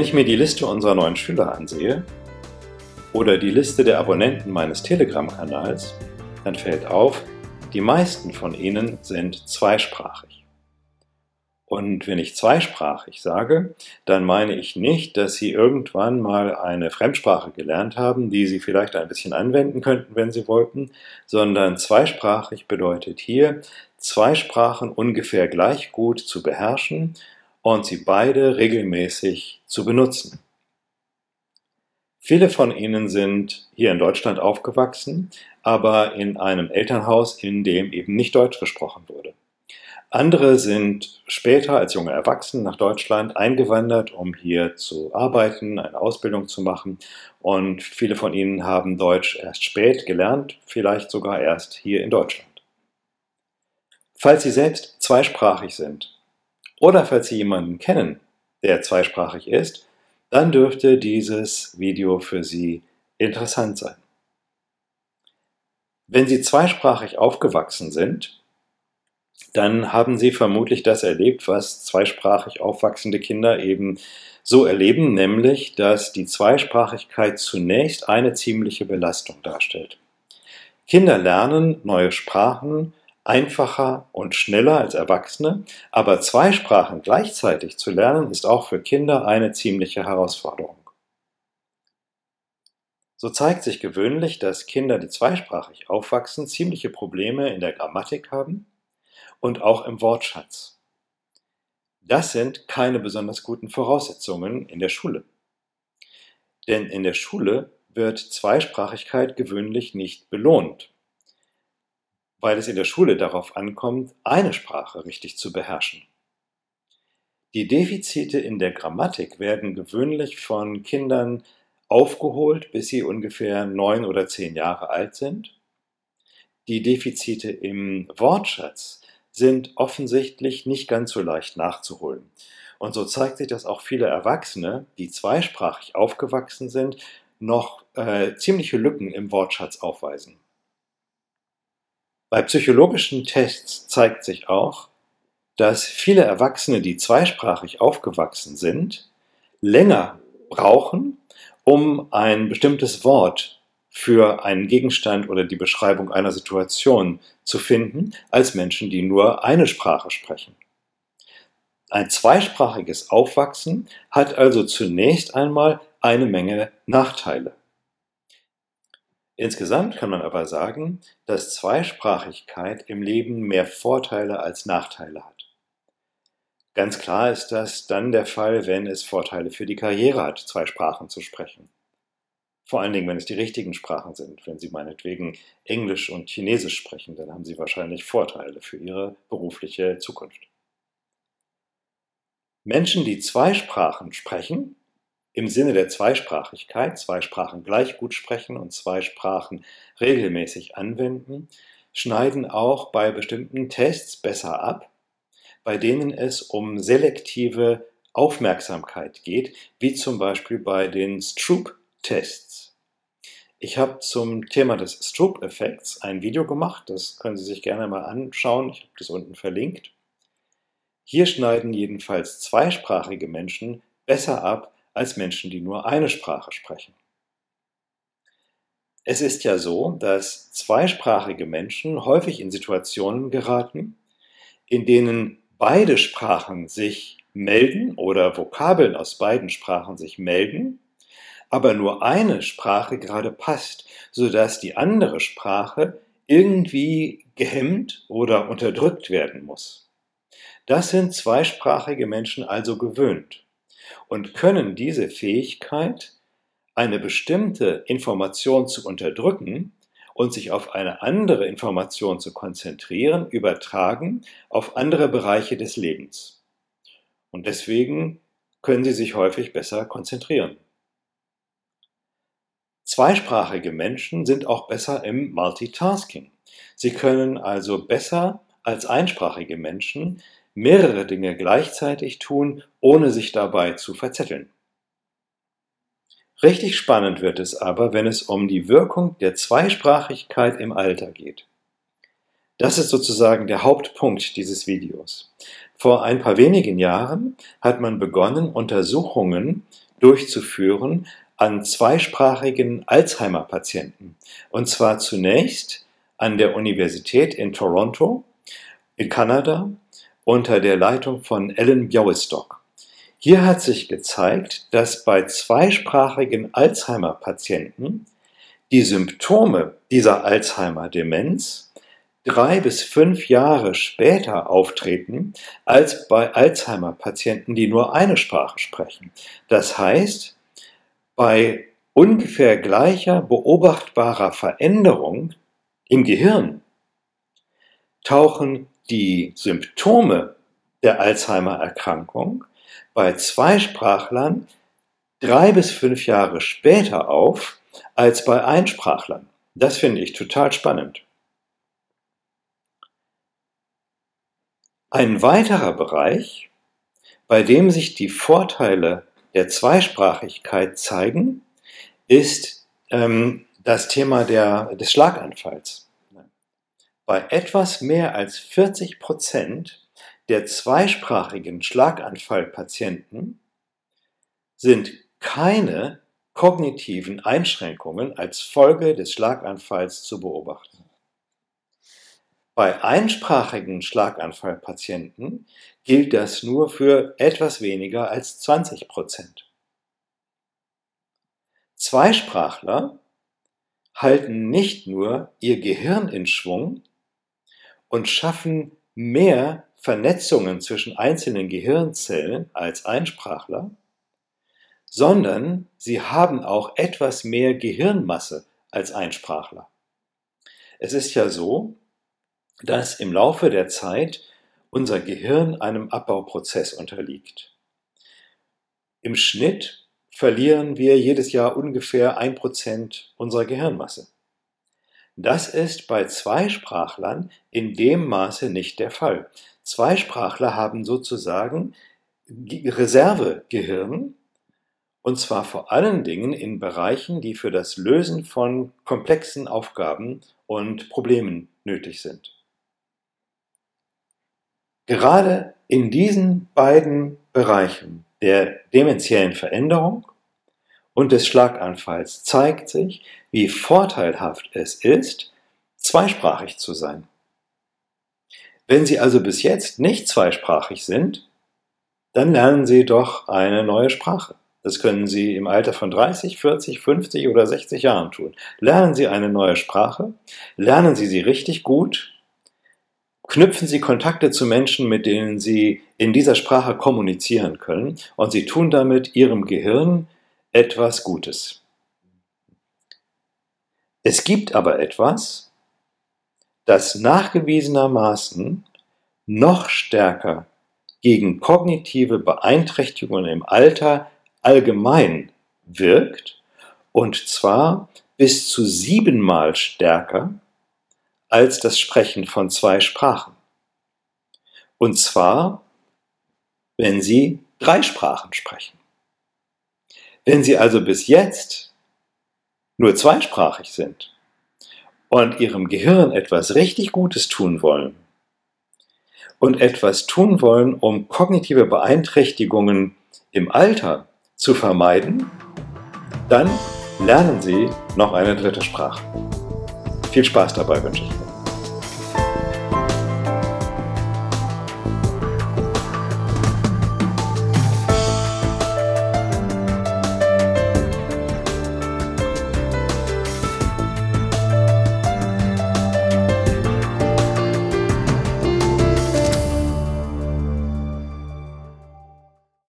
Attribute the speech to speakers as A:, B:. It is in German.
A: Wenn ich mir die Liste unserer neuen Schüler ansehe oder die Liste der Abonnenten meines Telegram-Kanals, dann fällt auf, die meisten von ihnen sind zweisprachig. Und wenn ich zweisprachig sage, dann meine ich nicht, dass Sie irgendwann mal eine Fremdsprache gelernt haben, die Sie vielleicht ein bisschen anwenden könnten, wenn Sie wollten, sondern zweisprachig bedeutet hier, zwei Sprachen ungefähr gleich gut zu beherrschen und sie beide regelmäßig zu benutzen. Viele von ihnen sind hier in Deutschland aufgewachsen, aber in einem Elternhaus, in dem eben nicht Deutsch gesprochen wurde. Andere sind später als junge Erwachsene nach Deutschland eingewandert, um hier zu arbeiten, eine Ausbildung zu machen. Und viele von ihnen haben Deutsch erst spät gelernt, vielleicht sogar erst hier in Deutschland. Falls Sie selbst zweisprachig sind oder falls Sie jemanden kennen, der zweisprachig ist, dann dürfte dieses Video für Sie interessant sein. Wenn Sie zweisprachig aufgewachsen sind, dann haben Sie vermutlich das erlebt, was zweisprachig aufwachsende Kinder eben so erleben, nämlich dass die Zweisprachigkeit zunächst eine ziemliche Belastung darstellt. Kinder lernen neue Sprachen einfacher und schneller als Erwachsene, aber zwei Sprachen gleichzeitig zu lernen ist auch für Kinder eine ziemliche Herausforderung. So zeigt sich gewöhnlich, dass Kinder, die zweisprachig aufwachsen, ziemliche Probleme in der Grammatik haben und auch im Wortschatz. Das sind keine besonders guten Voraussetzungen in der Schule. Denn in der Schule wird Zweisprachigkeit gewöhnlich nicht belohnt weil es in der Schule darauf ankommt, eine Sprache richtig zu beherrschen. Die Defizite in der Grammatik werden gewöhnlich von Kindern aufgeholt, bis sie ungefähr neun oder zehn Jahre alt sind. Die Defizite im Wortschatz sind offensichtlich nicht ganz so leicht nachzuholen. Und so zeigt sich, dass auch viele Erwachsene, die zweisprachig aufgewachsen sind, noch äh, ziemliche Lücken im Wortschatz aufweisen. Bei psychologischen Tests zeigt sich auch, dass viele Erwachsene, die zweisprachig aufgewachsen sind, länger brauchen, um ein bestimmtes Wort für einen Gegenstand oder die Beschreibung einer Situation zu finden, als Menschen, die nur eine Sprache sprechen. Ein zweisprachiges Aufwachsen hat also zunächst einmal eine Menge Nachteile. Insgesamt kann man aber sagen, dass Zweisprachigkeit im Leben mehr Vorteile als Nachteile hat. Ganz klar ist das dann der Fall, wenn es Vorteile für die Karriere hat, zwei Sprachen zu sprechen. Vor allen Dingen, wenn es die richtigen Sprachen sind. Wenn Sie meinetwegen Englisch und Chinesisch sprechen, dann haben Sie wahrscheinlich Vorteile für Ihre berufliche Zukunft. Menschen, die zwei Sprachen sprechen, im Sinne der Zweisprachigkeit, zwei Sprachen gleich gut sprechen und zwei Sprachen regelmäßig anwenden, schneiden auch bei bestimmten Tests besser ab, bei denen es um selektive Aufmerksamkeit geht, wie zum Beispiel bei den Stroop-Tests. Ich habe zum Thema des Stroop-Effekts ein Video gemacht, das können Sie sich gerne mal anschauen, ich habe das unten verlinkt. Hier schneiden jedenfalls zweisprachige Menschen besser ab als Menschen, die nur eine Sprache sprechen. Es ist ja so, dass zweisprachige Menschen häufig in Situationen geraten, in denen beide Sprachen sich melden oder Vokabeln aus beiden Sprachen sich melden, aber nur eine Sprache gerade passt, sodass die andere Sprache irgendwie gehemmt oder unterdrückt werden muss. Das sind zweisprachige Menschen also gewöhnt und können diese Fähigkeit, eine bestimmte Information zu unterdrücken und sich auf eine andere Information zu konzentrieren, übertragen auf andere Bereiche des Lebens. Und deswegen können sie sich häufig besser konzentrieren. Zweisprachige Menschen sind auch besser im Multitasking. Sie können also besser als einsprachige Menschen mehrere Dinge gleichzeitig tun, ohne sich dabei zu verzetteln. Richtig spannend wird es aber, wenn es um die Wirkung der Zweisprachigkeit im Alter geht. Das ist sozusagen der Hauptpunkt dieses Videos. Vor ein paar wenigen Jahren hat man begonnen, Untersuchungen durchzuführen an zweisprachigen Alzheimer-Patienten. Und zwar zunächst an der Universität in Toronto in Kanada unter der Leitung von Ellen Białystok. Hier hat sich gezeigt, dass bei zweisprachigen Alzheimer-Patienten die Symptome dieser Alzheimer-Demenz drei bis fünf Jahre später auftreten als bei Alzheimer-Patienten, die nur eine Sprache sprechen. Das heißt, bei ungefähr gleicher beobachtbarer Veränderung im Gehirn tauchen die Symptome der Alzheimer-Erkrankung bei Zweisprachlern drei bis fünf Jahre später auf als bei Einsprachlern. Das finde ich total spannend. Ein weiterer Bereich, bei dem sich die Vorteile der Zweisprachigkeit zeigen, ist ähm, das Thema der, des Schlaganfalls. Bei etwas mehr als 40 Prozent der zweisprachigen Schlaganfallpatienten sind keine kognitiven Einschränkungen als Folge des Schlaganfalls zu beobachten. Bei einsprachigen Schlaganfallpatienten gilt das nur für etwas weniger als 20 Prozent. Zweisprachler halten nicht nur ihr Gehirn in Schwung und schaffen mehr Vernetzungen zwischen einzelnen Gehirnzellen als Einsprachler, sondern sie haben auch etwas mehr Gehirnmasse als Einsprachler. Es ist ja so, dass im Laufe der Zeit unser Gehirn einem Abbauprozess unterliegt. Im Schnitt verlieren wir jedes Jahr ungefähr ein Prozent unserer Gehirnmasse. Das ist bei Zweisprachlern in dem Maße nicht der Fall. Zweisprachler haben sozusagen Reservegehirn, und zwar vor allen Dingen in Bereichen, die für das Lösen von komplexen Aufgaben und Problemen nötig sind. Gerade in diesen beiden Bereichen der dementiellen Veränderung und des Schlaganfalls zeigt sich, wie vorteilhaft es ist, zweisprachig zu sein. Wenn Sie also bis jetzt nicht zweisprachig sind, dann lernen Sie doch eine neue Sprache. Das können Sie im Alter von 30, 40, 50 oder 60 Jahren tun. Lernen Sie eine neue Sprache, lernen Sie sie richtig gut knüpfen Sie Kontakte zu Menschen, mit denen Sie in dieser Sprache kommunizieren können und Sie tun damit Ihrem Gehirn etwas Gutes. Es gibt aber etwas, das nachgewiesenermaßen noch stärker gegen kognitive Beeinträchtigungen im Alter allgemein wirkt, und zwar bis zu siebenmal stärker als das Sprechen von zwei Sprachen. Und zwar, wenn Sie drei Sprachen sprechen. Wenn Sie also bis jetzt nur zweisprachig sind und Ihrem Gehirn etwas richtig Gutes tun wollen und etwas tun wollen, um kognitive Beeinträchtigungen im Alter zu vermeiden, dann lernen Sie noch eine dritte Sprache. Viel Spaß dabei wünsche ich Ihnen.